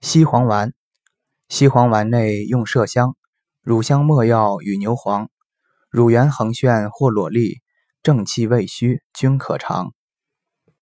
西黄丸，西黄丸内用麝香、乳香、没药与牛黄、乳源横旋或裸粒，正气未虚，均可尝。